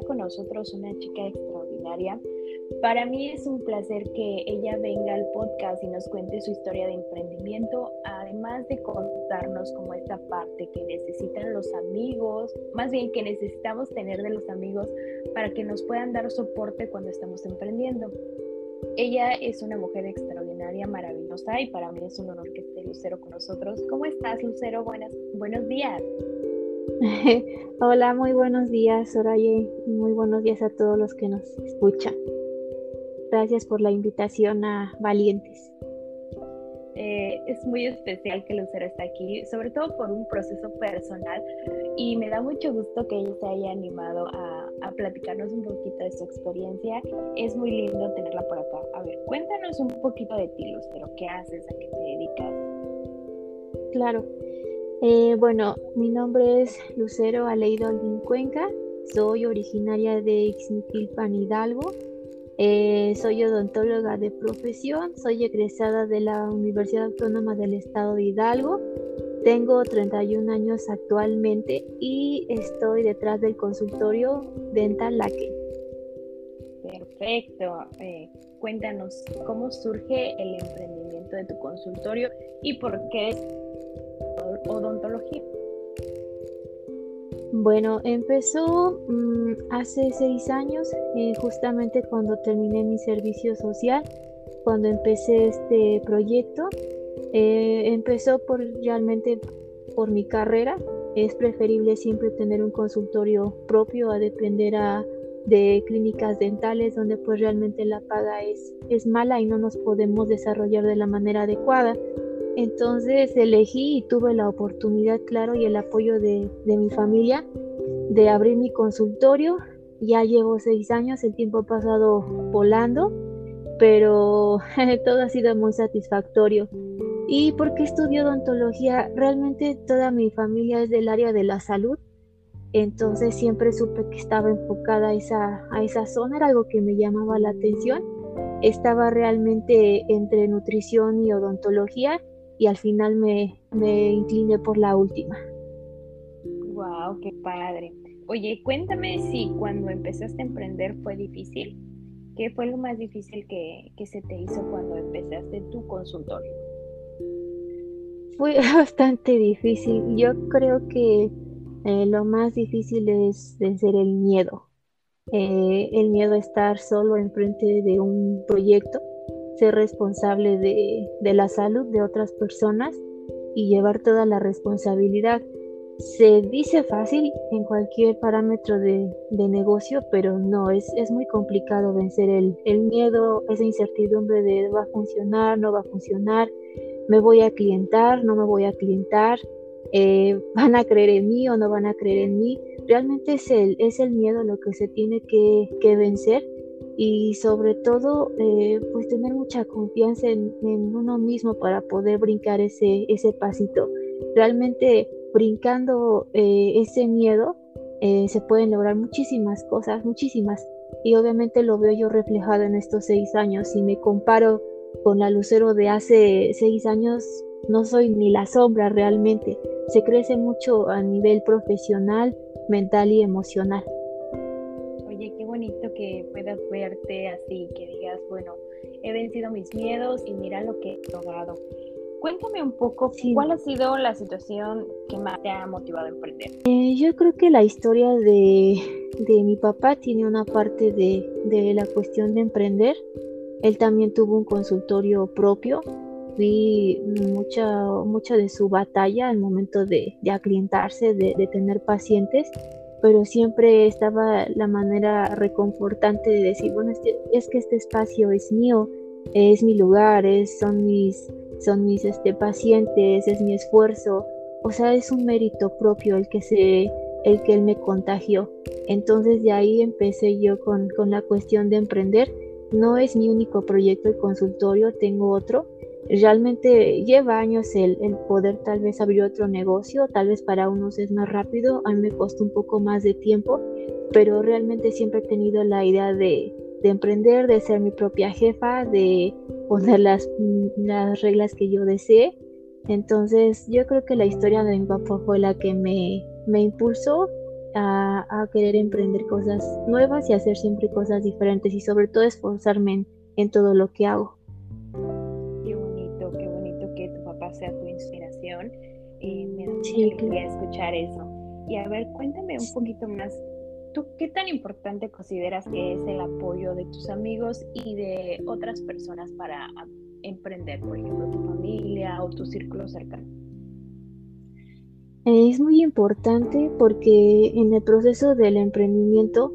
con nosotros una chica extraordinaria. Para mí es un placer que ella venga al podcast y nos cuente su historia de emprendimiento, además de contarnos como esta parte que necesitan los amigos, más bien que necesitamos tener de los amigos para que nos puedan dar soporte cuando estamos emprendiendo. Ella es una mujer extraordinaria, maravillosa y para mí es un honor que esté Lucero con nosotros. ¿Cómo estás, Lucero? Buenas, buenos días. Hola, muy buenos días, Soraya, muy buenos días a todos los que nos escuchan. Gracias por la invitación a Valientes. Eh, es muy especial que Lucero esté aquí, sobre todo por un proceso personal y me da mucho gusto que ella se haya animado a, platicarnos un poquito de su experiencia. Es muy lindo tenerla por acá. A ver, cuéntanos un poquito de ti, Lucero, ¿qué haces? ¿A qué te dedicas? Claro. Eh, bueno, mi nombre es Lucero Aleido Olvin Cuenca, soy originaria de Ixmiquilpan, Hidalgo. Eh, soy odontóloga de profesión, soy egresada de la Universidad Autónoma del Estado de Hidalgo. Tengo 31 años actualmente y estoy detrás del consultorio Dental Laque. Perfecto. Eh, cuéntanos cómo surge el emprendimiento de tu consultorio y por qué Bueno, empezó mm, hace seis años, eh, justamente cuando terminé mi servicio social, cuando empecé este proyecto. Eh, empezó por realmente por mi carrera. Es preferible siempre tener un consultorio propio a depender de clínicas dentales donde pues realmente la paga es mala y no nos podemos desarrollar de la manera adecuada. Entonces elegí y tuve la oportunidad, claro, y el apoyo de, mi familia de abrir mi consultorio. Ya llevo seis años, el tiempo ha pasado volando, pero todo ha sido muy satisfactorio. ¿Y por qué estudio odontología? Realmente toda mi familia es del área de la salud, entonces siempre supe que estaba enfocada esa, a esa zona, era algo que me llamaba la atención. Estaba realmente entre nutrición y odontología y al final me, me incliné por la última. Wow, qué padre. Oye, cuéntame si cuando empezaste a emprender fue difícil. ¿Qué fue lo más difícil que, que se te hizo cuando empezaste tu consultorio? Fue bastante difícil. Yo creo que eh, lo más difícil es vencer el miedo. Eh, el miedo a estar solo enfrente de un proyecto ser responsable de, la salud de otras personas y llevar toda la responsabilidad. Se dice fácil en cualquier parámetro de, negocio, pero no, es, es muy complicado vencer el, el, miedo, esa incertidumbre de va a funcionar, no va a funcionar, me voy a clientar, no me voy a clientar, eh, van a creer en mí o no van a creer en mí. Realmente es el, es el miedo lo que se tiene que, que vencer y sobre todo eh, pues tener mucha confianza en, uno mismo para poder brincar ese, ese pasito. Realmente brincando eh, ese miedo eh, se pueden lograr muchísimas cosas, muchísimas. Y obviamente lo veo yo reflejado en estos seis años. Si me comparo con la Lucero de hace seis años, no soy ni la sombra realmente. Se crece mucho a nivel profesional, mental y emocional bonito que puedas verte así, que digas, bueno, he vencido mis miedos y mira lo que he logrado. Cuéntame un poco cuál ha sido la situación que más te ha motivado a emprender. Eh, yo creo que la historia de, de mi papá tiene una parte de, de, la cuestión de emprender. Él también tuvo un consultorio propio. Vi mucha, mucha de su batalla al momento de, de aclientarse, de, de tener pacientes pero siempre estaba la manera reconfortante de decir, bueno, es que este espacio es mío, es mi lugar, es, son mis, son mis este, pacientes, es mi esfuerzo, o sea, es un mérito propio el que, se, el que él me contagió. Entonces de ahí empecé yo con, con la cuestión de emprender. No es mi único proyecto de consultorio, tengo otro, realmente lleva años el, poder tal vez abrir otro negocio, tal vez para unos es más rápido, a mí me costó un poco más de tiempo, pero realmente siempre he tenido la idea de, emprender, de ser mi propia jefa, de poner las, las reglas que yo desee. Entonces yo creo que la historia de mi papá fue la que me, me impulsó a, querer emprender cosas nuevas y hacer siempre cosas diferentes y sobre todo esforzarme en, todo lo que hago. Sea tu inspiración. y me da escuchar eso. Y a ver, cuéntame un poquito más. ¿Tú qué tan importante consideras que es el apoyo de tus amigos y de otras personas para emprender? Por ejemplo, tu familia o tu círculo cercano. Es muy importante porque en el proceso del emprendimiento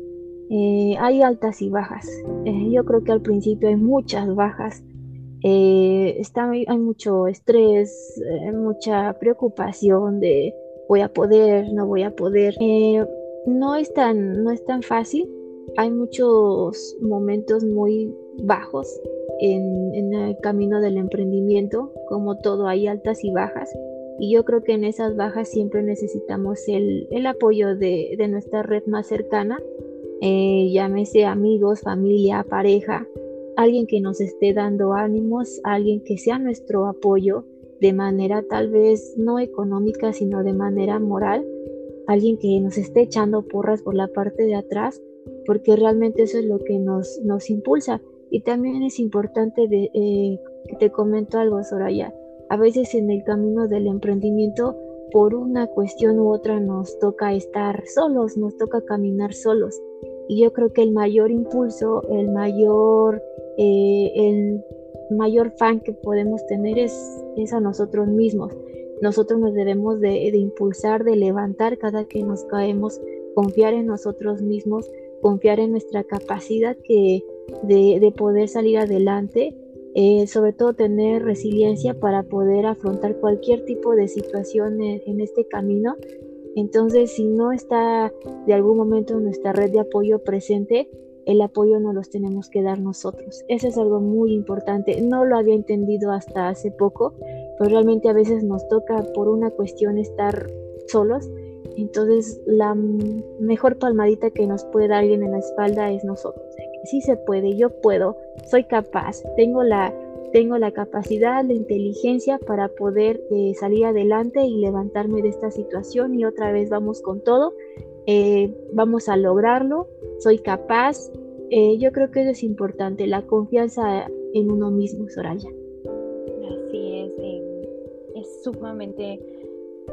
eh, hay altas y bajas. Eh, yo creo que al principio hay muchas bajas. Eh, está, hay mucho estrés, mucha preocupación de voy a poder, no voy a poder. no, es tan, no es tan fácil. Hay muchos momentos muy bajos en, en el camino del emprendimiento. Como todo, hay altas y bajas y yo creo que en esas bajas siempre necesitamos el, apoyo de, nuestra red más cercana, eh, llámese amigos, familia, pareja, alguien que nos esté dando ánimos, alguien que sea nuestro apoyo de manera tal vez no económica, sino de manera moral, alguien que nos esté echando porras por la parte de atrás, porque realmente eso es lo que nos, nos impulsa. Y también es importante, de, eh, te comento algo, Soraya, a veces en el camino del emprendimiento, por una cuestión u otra, nos toca estar solos, nos toca caminar solos. Y yo creo que el mayor impulso, el mayor, eh, el mayor fan que podemos tener es, es, a nosotros mismos. Nosotros nos debemos de, impulsar, de levantar cada que nos caemos, confiar en nosotros mismos, confiar en nuestra capacidad que, de, de poder salir adelante eh, sobre todo tener resiliencia para poder afrontar cualquier tipo de situación en, este camino. Entonces, si no está de algún momento nuestra red de apoyo presente, el apoyo no los tenemos que dar nosotros. Eso es algo muy importante. No lo había entendido hasta hace poco, pero realmente a veces nos toca por una cuestión estar solos. Entonces, la mejor palmadita que nos puede dar alguien en la espalda es nosotros sí se puede, yo puedo, soy capaz, tengo la, tengo la capacidad, la inteligencia para poder eh, salir adelante y levantarme de esta situación y otra vez vamos con todo, eh, vamos a lograrlo, soy capaz. Eh, yo creo que eso es importante, la confianza en uno mismo, Soraya. Así es, es sumamente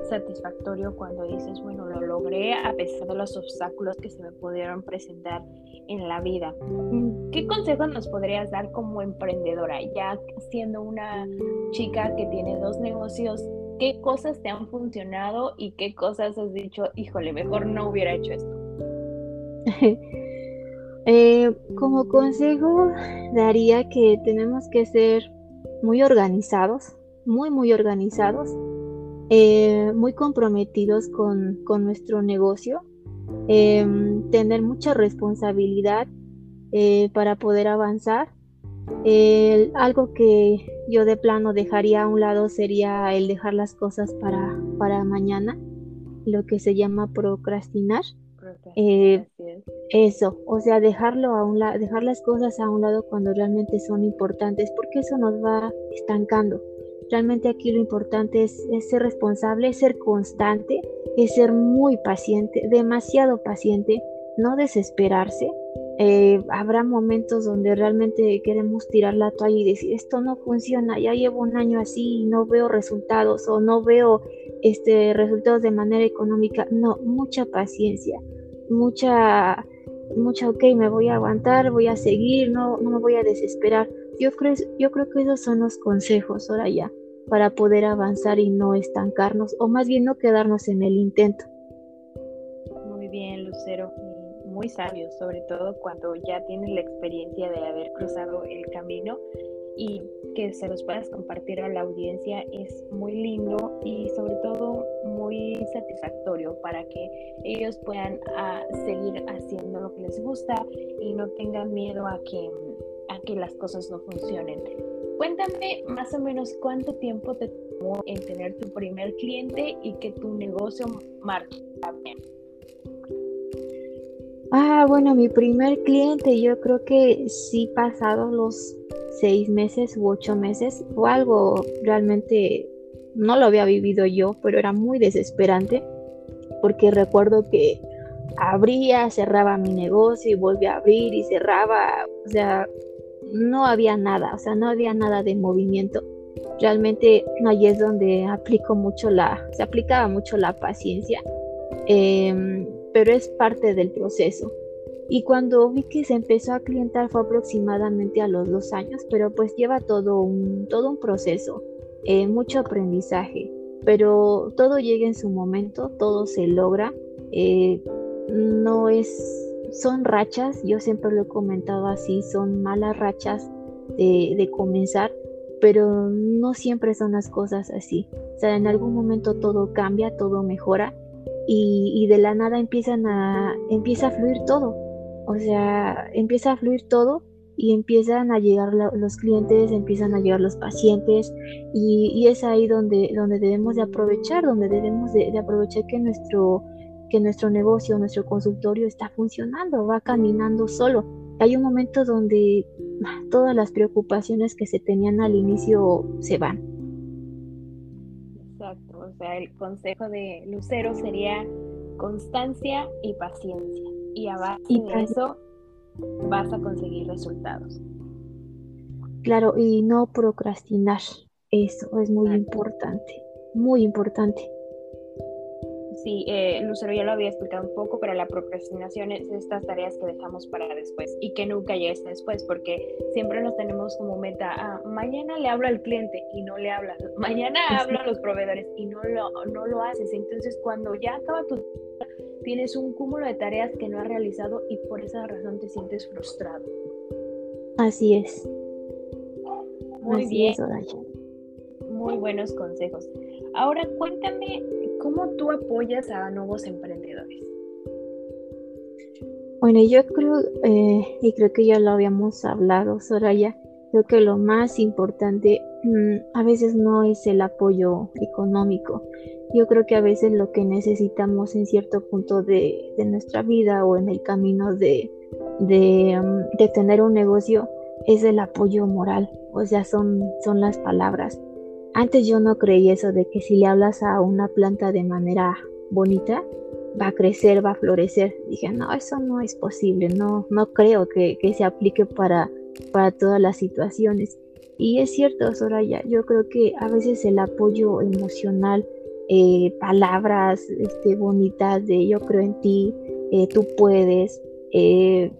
satisfactorio cuando dices, bueno, lo logré a pesar de los obstáculos que se me pudieron presentar en la vida. ¿Qué consejos nos podrías dar como emprendedora, ya siendo una chica que tiene dos negocios? ¿Qué cosas te han funcionado y qué cosas has dicho, híjole, mejor no hubiera hecho esto? Eh, como consejo daría que tenemos que ser muy organizados, muy, muy organizados eh, muy comprometidos con, nuestro negocio, em, tener mucha responsabilidad eh, para poder avanzar. Algo que yo de plano dejaría a un lado sería el dejar las cosas para, para mañana, lo que se llama procrastinar. Eh, eso, o sea, dejarlo a un dejar las cosas a un lado cuando realmente son importantes, porque eso nos va estancando. Realmente aquí lo importante es, ser responsable, ser constante, es ser muy paciente, demasiado paciente, no desesperarse. Eh, habrá momentos donde realmente queremos tirar la toalla y decir esto no funciona, ya llevo un año así y no veo resultados o no veo este, resultados de manera económica. No, mucha paciencia, mucha, mucha, ok, me voy a aguantar, voy a seguir, no, no me voy a desesperar yo creo, yo creo que esos son los consejos ahora ya para poder avanzar y no estancarnos o más bien no quedarnos en el intento. Muy bien, Lucero, muy sabio, sobre todo cuando ya tienes la experiencia de haber cruzado el camino y que se los puedas compartir a la audiencia es muy lindo y sobre todo muy satisfactorio para que ellos puedan ah, seguir haciendo lo que les gusta y no tengan miedo a que a que las cosas no funcionen. Cuéntame más o menos cuánto tiempo te tomó en tener tu primer cliente y que tu negocio marche bien. Ah, bueno, mi primer cliente, yo creo que sí pasados los seis meses u ocho meses, o algo realmente no lo había vivido yo, pero era muy desesperante, porque recuerdo que abría, cerraba mi negocio y volvía a abrir y cerraba, o sea, no había nada, o sea, no había nada de movimiento. Realmente ahí es donde aplico mucho la, se aplicaba mucho la paciencia, em, pero es parte del proceso. Y cuando vi que se empezó a clientar fue aproximadamente a los dos años, pero pues lleva todo un, todo un proceso, eh, mucho aprendizaje, pero todo llega en su momento, todo se logra. Eh, no es, son rachas, yo siempre lo he comentado así, son malas rachas de, comenzar, pero no siempre son las cosas así. O sea, en algún momento todo cambia, todo mejora y, de la nada empiezan a, empieza a fluir todo. O sea, empieza a fluir todo y empiezan a llegar los clientes, empiezan a llegar los pacientes y, es ahí donde, donde debemos de aprovechar, donde debemos de aprovechar que nuestro que nuestro negocio, nuestro consultorio está funcionando, va caminando solo. Hay un momento donde ah, todas las preocupaciones que se tenían al inicio se van. Sea, el consejo de Lucero sería constancia y paciencia. Y a base de eso vas a conseguir resultados. Claro, y no procrastinar. Eso es muy importante, muy importante. Sí, eh, Lucero ya lo había explicado un poco, pero la procrastinación es estas tareas que dejamos para después y que nunca llegues después, porque siempre nos tenemos como meta, ah, mañana le hablo al cliente y no le hablas, mañana hablo a los proveedores y no lo, no lo haces. Entonces, cuando ya acaba tu tienes un cúmulo de tareas que no has realizado y por esa razón te sientes frustrado. Así es. Muy bien. Muy buenos consejos. Ahora cuéntame ¿Cómo tú apoyas a nuevos emprendedores? Bueno, yo creo, eh, y creo que ya lo habíamos hablado, Soraya, creo que lo más importante mm, a veces no es el apoyo económico. Yo creo que a veces lo que necesitamos en cierto punto de, nuestra vida o en el camino de, mm, de, tener un negocio es el apoyo moral, o sea, son, son las palabras. Antes yo no creía eso de que si le hablas a una planta de manera bonita, va a crecer, va a florecer. Dije, no, eso no es posible, no, no creo que, se aplique para, para todas las situaciones. Y es cierto, Soraya, yo creo que a veces el apoyo emocional, eh, palabras este, bonitas de yo creo en ti, eh, tú puedes, eh,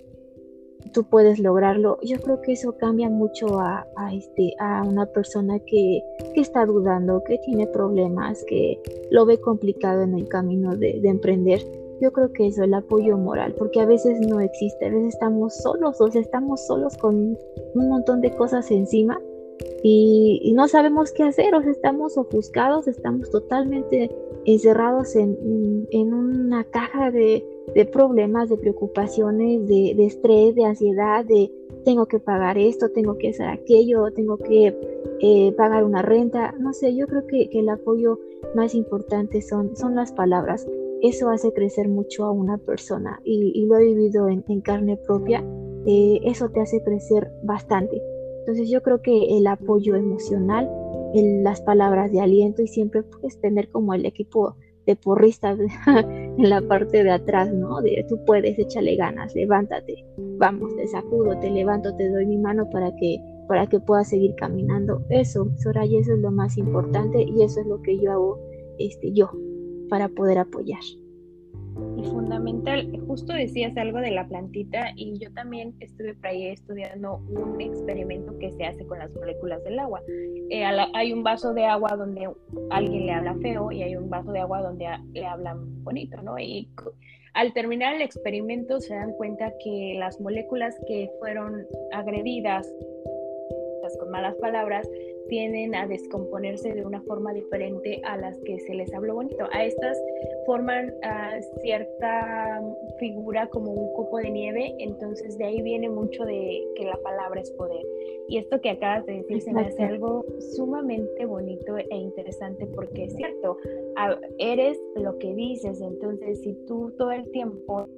tú puedes lograrlo. Yo creo que eso cambia mucho a, este, a una persona que, está dudando, que tiene problemas, que lo ve complicado en el camino de, emprender. Yo creo que eso, el apoyo moral, porque a veces no existe, a veces estamos solos, o sea, estamos solos con un montón de cosas encima y, no sabemos qué hacer, o sea, estamos ofuscados, estamos totalmente encerrados en una caja de, de problemas, de preocupaciones, de, estrés, de ansiedad, de tengo que pagar esto, tengo que hacer aquello, tengo que eh, pagar una renta. No sé, yo creo que, el apoyo más importante son, son las palabras. Eso hace crecer mucho a una persona y, lo he vivido en, carne propia. Eh, eso te hace crecer bastante. Entonces yo creo que el apoyo emocional, las palabras de aliento y siempre puedes tener como el equipo de porristas en la parte de atrás, ¿no? De tú puedes, échale ganas, levántate, vamos, te sacudo, te levanto, te doy mi mano para que para que puedas seguir caminando. Eso, Soraya, eso es lo más importante y eso es lo que yo hago este yo para poder apoyar. Y fundamental, justo decías algo de la plantita y yo también estuve por ahí estudiando un experimento que se hace con las moléculas del agua. Eh, hay un vaso de agua donde alguien le habla feo y hay un vaso de agua donde le hablan bonito, ¿no? Y al terminar el experimento se dan cuenta que las moléculas que fueron agredidas con malas palabras tienden a descomponerse de una forma diferente a las que se les habló bonito. A estas forman ah, cierta figura como un copo de nieve, entonces de ahí viene mucho de que la palabra es poder. Y esto que acabas de decir se me hace algo sumamente bonito e interesante porque es cierto, eres lo que dices, entonces si tú todo el tiempo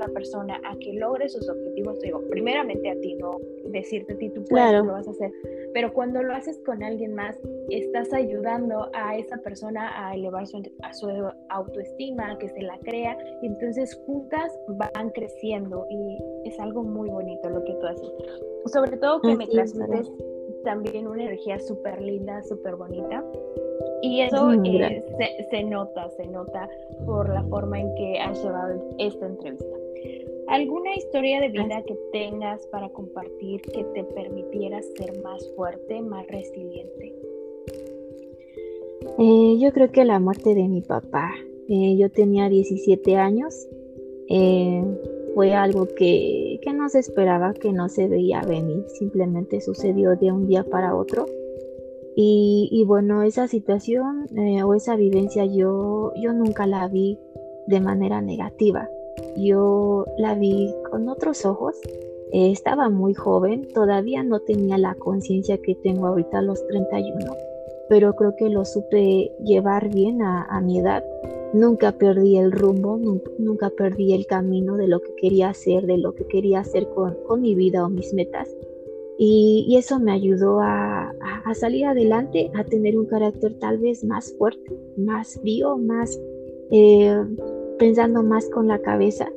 la persona a que logre sus objetivos, digo, primeramente a ti, no decirte a ti tú puedes, lo vas a hacer, pero cuando lo haces con alguien más, estás ayudando a esa persona a elevar su, a su autoestima, a que se la crea, y entonces juntas van creciendo y es algo muy bonito lo que tú haces. Sobre todo que me transmites también una energía súper linda, súper bonita. Y eso eh, se, se, nota, se nota por la forma en que has llevado esta entrevista. ¿Alguna historia de vida que tengas para compartir que te permitiera ser más fuerte, más resiliente? Eh, yo creo que la muerte de mi papá. Eh, yo tenía 17 años. fue algo que, que no se esperaba, que no se veía venir. Simplemente sucedió de un día para otro. Y, bueno, esa situación eh, o esa vivencia yo, yo nunca la vi de manera negativa. Yo la vi con otros ojos. Eh, estaba muy joven, todavía no tenía la conciencia que tengo ahorita a los 31, pero creo que lo supe llevar bien a, mi edad. Nunca perdí el rumbo, nunca, perdí el camino de lo que quería hacer, de lo que quería hacer con, con mi vida o mis metas. Y, eso me ayudó a, salir adelante, a tener un carácter tal vez más fuerte, más vivo, más eh, pensando más con la cabeza.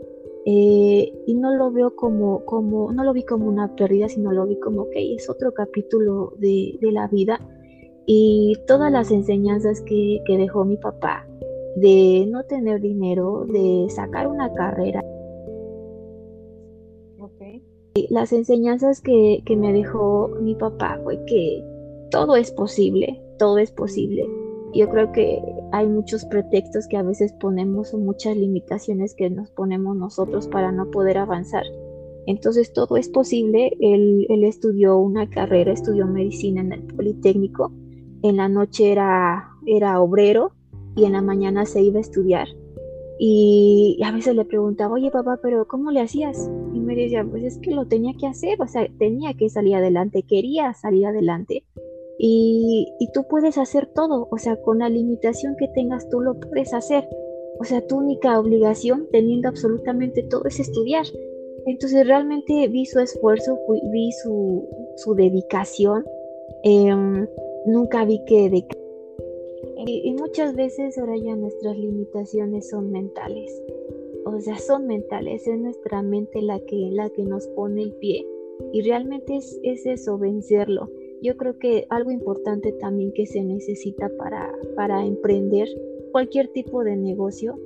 Eh, y no lo veo como, como, no lo vi como una pérdida, sino lo vi como, que es otro capítulo de, la vida. Y todas las enseñanzas que, que dejó mi papá, de no tener dinero, de sacar una carrera, las enseñanzas que, me dejó mi papá fue que todo es posible, todo es posible. Yo creo que hay muchos pretextos que a veces ponemos o muchas limitaciones que nos ponemos nosotros para no poder avanzar. Entonces todo es posible. Él, él estudió una carrera, estudió medicina en el Politécnico. En la noche era, era obrero y en la mañana se iba a estudiar. Y a veces le preguntaba, oye papá, pero ¿cómo le hacías? Y me decía, pues es que lo tenía que hacer, o sea, tenía que salir adelante, quería salir adelante. Y, y tú puedes hacer todo, o sea, con la limitación que tengas, tú lo puedes hacer. O sea, tu única obligación, teniendo absolutamente todo, es estudiar. Entonces realmente vi su esfuerzo, vi su, su dedicación. Em, nunca vi que de y, muchas veces ahora ya nuestras limitaciones son mentales. O sea, son mentales, es nuestra mente la que, la que nos pone el pie. Y realmente es, es eso, vencerlo. Yo creo que algo importante también que se necesita para, para emprender cualquier tipo de negocio,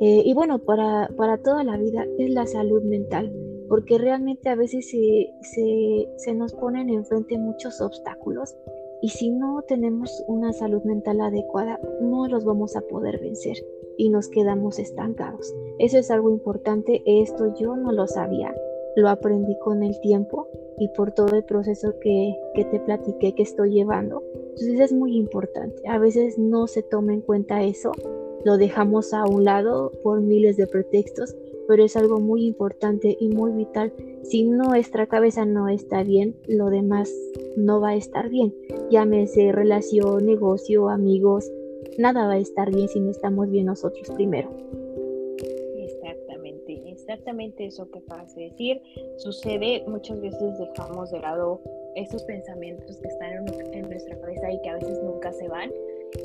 eh, y bueno, para, para toda la vida, es la salud mental porque realmente a veces se, se, se, nos ponen enfrente muchos obstáculos y si no tenemos una salud mental adecuada, no los vamos a poder vencer y nos quedamos estancados. Eso es algo importante, esto yo no lo sabía, lo aprendí con el tiempo y por todo el proceso que, que te platiqué que estoy llevando. Entonces es muy importante, a veces no se toma en cuenta eso, lo dejamos a un lado por miles de pretextos, pero es algo muy importante y muy vital si nuestra cabeza no está bien, lo demás no va a estar bien. Llámese relación, negocio, amigos, nada va a estar bien si no estamos bien nosotros primero. Exactamente, exactamente eso que acabas de decir. Sucede, muchas veces dejamos de lado esos pensamientos que están en, en nuestra cabeza y que a veces nunca se van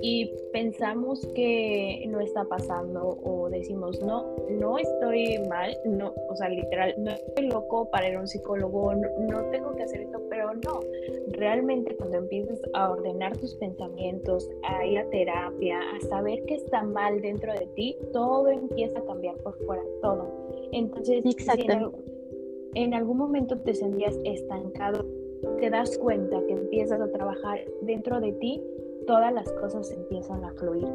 y pensamos que no está pasando o decimos, no, no estoy mal, no, o sea, literal, no estoy loco para ir a un psicólogo, no, tengo que hacer esto, pero no, realmente cuando empiezas a ordenar tus pensamientos, a ir a terapia, a saber que está mal dentro de ti, todo empieza a cambiar por fuera, todo. Entonces, en algún momento te sentías estancado, te das cuenta que empiezas a trabajar dentro de ti, todas las cosas empiezan a fluir.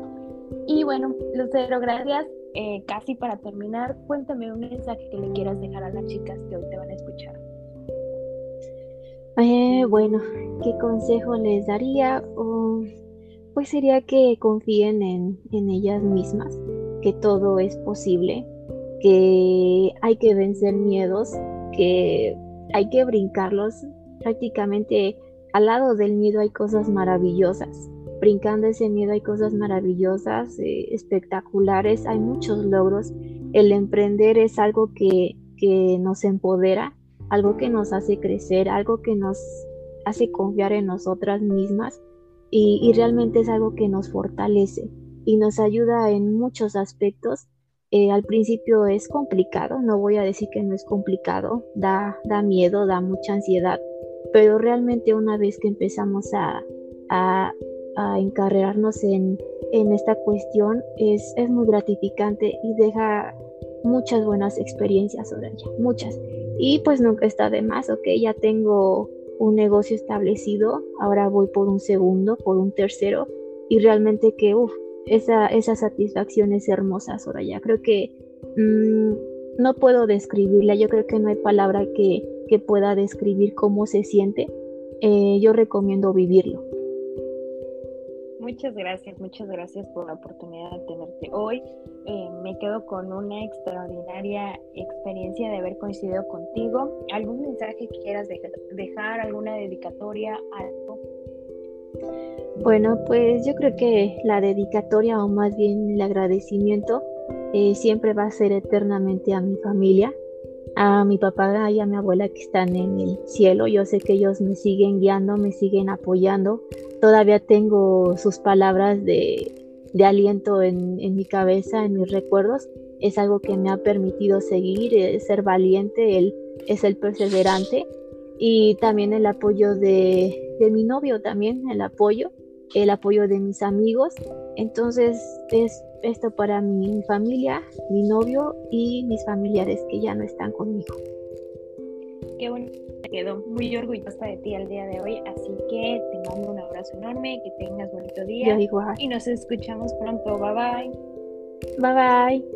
Y bueno, Lucero, gracias. Eh, casi para terminar, cuéntame un mensaje que le quieras dejar a las chicas que hoy te van a escuchar. Eh, bueno, ¿qué consejo les daría? pues sería que confíen en, en ellas mismas, que todo es posible, que hay que vencer miedos, que hay que brincarlos. Prácticamente al lado del miedo hay cosas maravillosas brincando ese miedo hay cosas maravillosas, eh, espectaculares, hay muchos logros. El emprender es algo que, que, nos empodera, algo que nos hace crecer, algo que nos hace confiar en nosotras mismas y, realmente es algo que nos fortalece y nos ayuda en muchos aspectos. Eh, al principio es complicado, no voy a decir que no es complicado, da, da miedo, da mucha ansiedad, pero realmente una vez que empezamos a, a, encarrerarnos en, en, esta cuestión es, es muy gratificante y deja muchas buenas experiencias ella, muchas. Y pues nunca está de más, ok, ya tengo un negocio establecido, ahora voy por un segundo, por un tercero, y realmente que, uff, esa, esa satisfacción es hermosa, Soraya. Creo que mm, no puedo describirla, yo creo que no hay palabra que, que pueda describir cómo se siente. Eh, yo recomiendo vivirlo. Muchas gracias, muchas gracias por la oportunidad de tenerte hoy. Eh, me quedo con una extraordinaria experiencia de haber coincidido contigo. ¿Algún mensaje que quieras dejar, alguna dedicatoria, algo? Bueno, pues yo creo que la dedicatoria o más bien el agradecimiento eh, siempre va a ser eternamente a mi familia, a mi papá y a mi abuela que están en el cielo. Yo sé que ellos me siguen guiando, me siguen apoyando. Todavía tengo sus palabras de, aliento en, mi cabeza, en mis recuerdos. Es algo que me ha permitido seguir, eh, ser valiente, él es el perseverante. Y también el apoyo de, de mi novio, también el apoyo, el apoyo de mis amigos. Entonces es esto para mi familia, mi novio y mis familiares que ya no están conmigo. Qué bonito, quedo muy orgullosa de ti el día de hoy, así que te mando un abrazo enorme, que tengas bonito día. Y nos escuchamos pronto, bye bye. Bye bye.